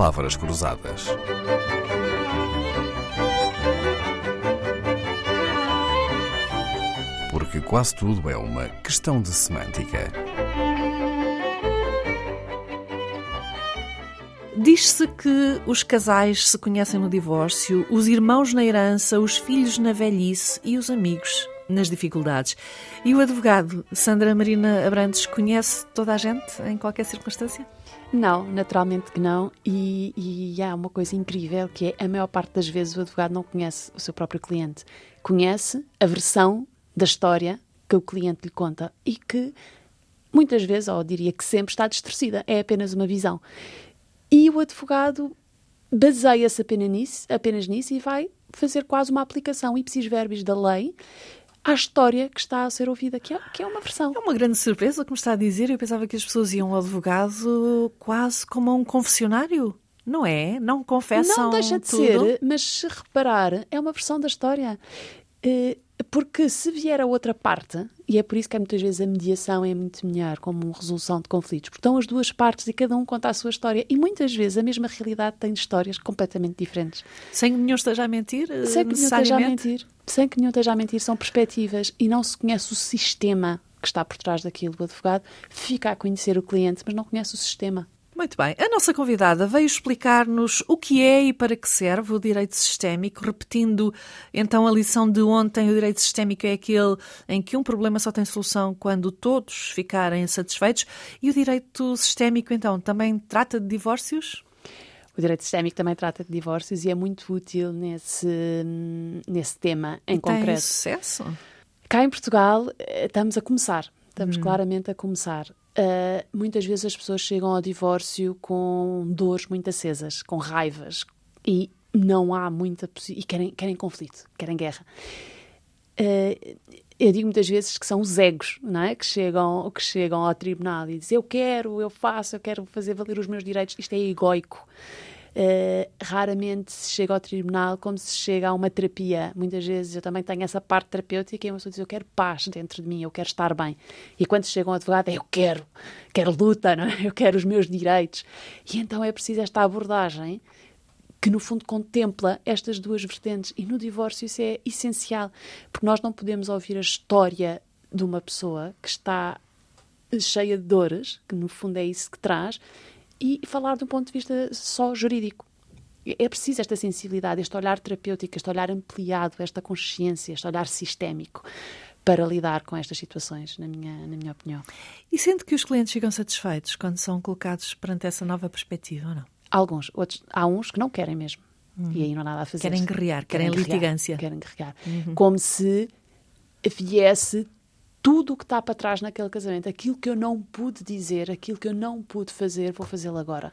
Palavras Cruzadas. Porque quase tudo é uma questão de semântica. Diz-se que os casais se conhecem no divórcio, os irmãos na herança, os filhos na velhice e os amigos nas dificuldades. E o advogado Sandra Marina Abrantes conhece toda a gente em qualquer circunstância? Não, naturalmente que não. E, e há uma coisa incrível que é a maior parte das vezes o advogado não conhece o seu próprio cliente. Conhece a versão da história que o cliente lhe conta e que muitas vezes, ou diria que sempre, está distorcida. É apenas uma visão. E o advogado baseia-se apenas nisso, apenas nisso e vai fazer quase uma aplicação ipsis verbis da lei à história que está a ser ouvida, que é, que é uma versão. É uma grande surpresa, como está a dizer. Eu pensava que as pessoas iam ao advogado quase como a um confessionário. Não é? Não confessam Não deixa de tudo? ser, mas se reparar, é uma versão da história. Eh, Porque se vier a outra parte, e é por isso que muitas vezes a mediação é muito melhor como resolução de conflitos, porque estão as duas partes e cada um conta a sua história, e muitas vezes a mesma realidade tem histórias completamente diferentes. Sem que nenhum esteja a mentir, eh, Sem que nenhum esteja a mentir. Sem que nenhum esteja a mentir, são perspectivas e não se conhece o sistema que está por trás daquilo. O advogado fica a conhecer o cliente, mas não conhece o sistema. Muito bem. A nossa convidada veio explicar-nos o que é e para que serve o direito sistémico, repetindo então a lição de ontem: o direito sistémico é aquele em que um problema só tem solução quando todos ficarem satisfeitos. E o direito sistémico, então, também trata de divórcios? O direito sistémico também trata de divórcios e é muito útil nesse, nesse tema em E tem concreto. sucesso? Cá em Portugal eh, estamos a começar, estamos claramente a começar. Uh, muitas vezes as pessoas chegam ao divórcio com dores muito acesas, com raivas e não há muita e querem, querem conflito, querem guerra. Uh, eu digo muitas vezes que são os egos, não é? Que chegam, que chegam ao tribunal e dizem eu quero, eu faço, eu quero fazer valer os meus direitos. Isto é egoico. Uh, raramente se chega ao tribunal como se chega a uma terapia. Muitas vezes eu também tenho essa parte terapêutica e uma pessoa diz eu quero paz dentro de mim, eu quero estar bem. E quando chega um advogado é eu quero, quero luta, não é? eu quero os meus direitos. E então é preciso esta abordagem que no fundo contempla estas duas vertentes e no divórcio isso é essencial porque nós não podemos ouvir a história de uma pessoa que está cheia de dores, que no fundo é isso que traz, e falar de um ponto de vista só jurídico. É preciso esta sensibilidade, este olhar terapêutico, este olhar ampliado, esta consciência, este olhar sistémico para lidar com estas situações, na minha, na minha opinião. E sente que os clientes ficam satisfeitos quando são colocados perante essa nova perspectiva ou não? Alguns, outros, há uns que não querem mesmo. E aí não há nada a fazer. Querem guerrear, querem guerrear, litigância. Querem guerrear. Como se viesse tudo o que está para trás naquele casamento. Aquilo que eu não pude dizer, aquilo que eu não pude fazer, vou fazê-lo agora.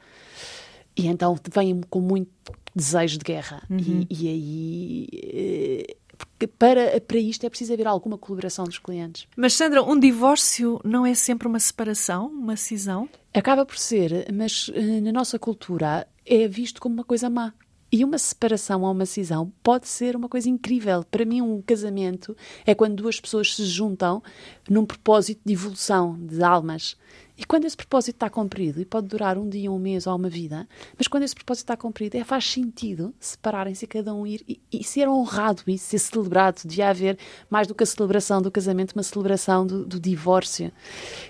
E então vêm com muito desejo de guerra. E, e aí. eh, para, para isto é preciso haver alguma colaboração dos clientes. Mas, Sandra, um divórcio não é sempre uma separação, uma cisão? Acaba por ser, mas eh, na nossa cultura é visto como uma coisa má. E uma separação ou uma cisão pode ser uma coisa incrível. Para mim, um casamento é quando duas pessoas se juntam num propósito de evolução de almas. E quando esse propósito está cumprido, e pode durar um dia, um mês ou uma vida, mas quando esse propósito está cumprido, é, faz sentido separarem-se e cada um ir e, e ser honrado isso, ser celebrado. Devia haver, mais do que a celebração do casamento, uma celebração do, do divórcio.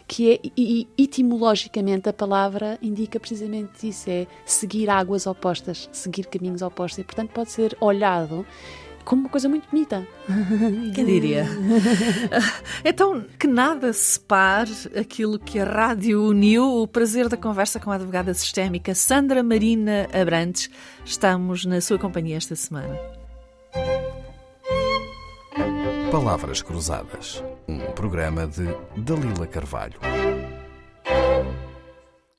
Que é, e, e, etimologicamente, a palavra indica precisamente isso: é seguir águas opostas, seguir caminhos opostos. E, portanto, pode ser olhado como uma coisa muito bonita. Quem diria? então, que nada separe aquilo que a rádio uniu, o prazer da conversa com a advogada sistémica Sandra Marina Abrantes. Estamos na sua companhia esta semana. Palavras Cruzadas. Um programa de Dalila Carvalho.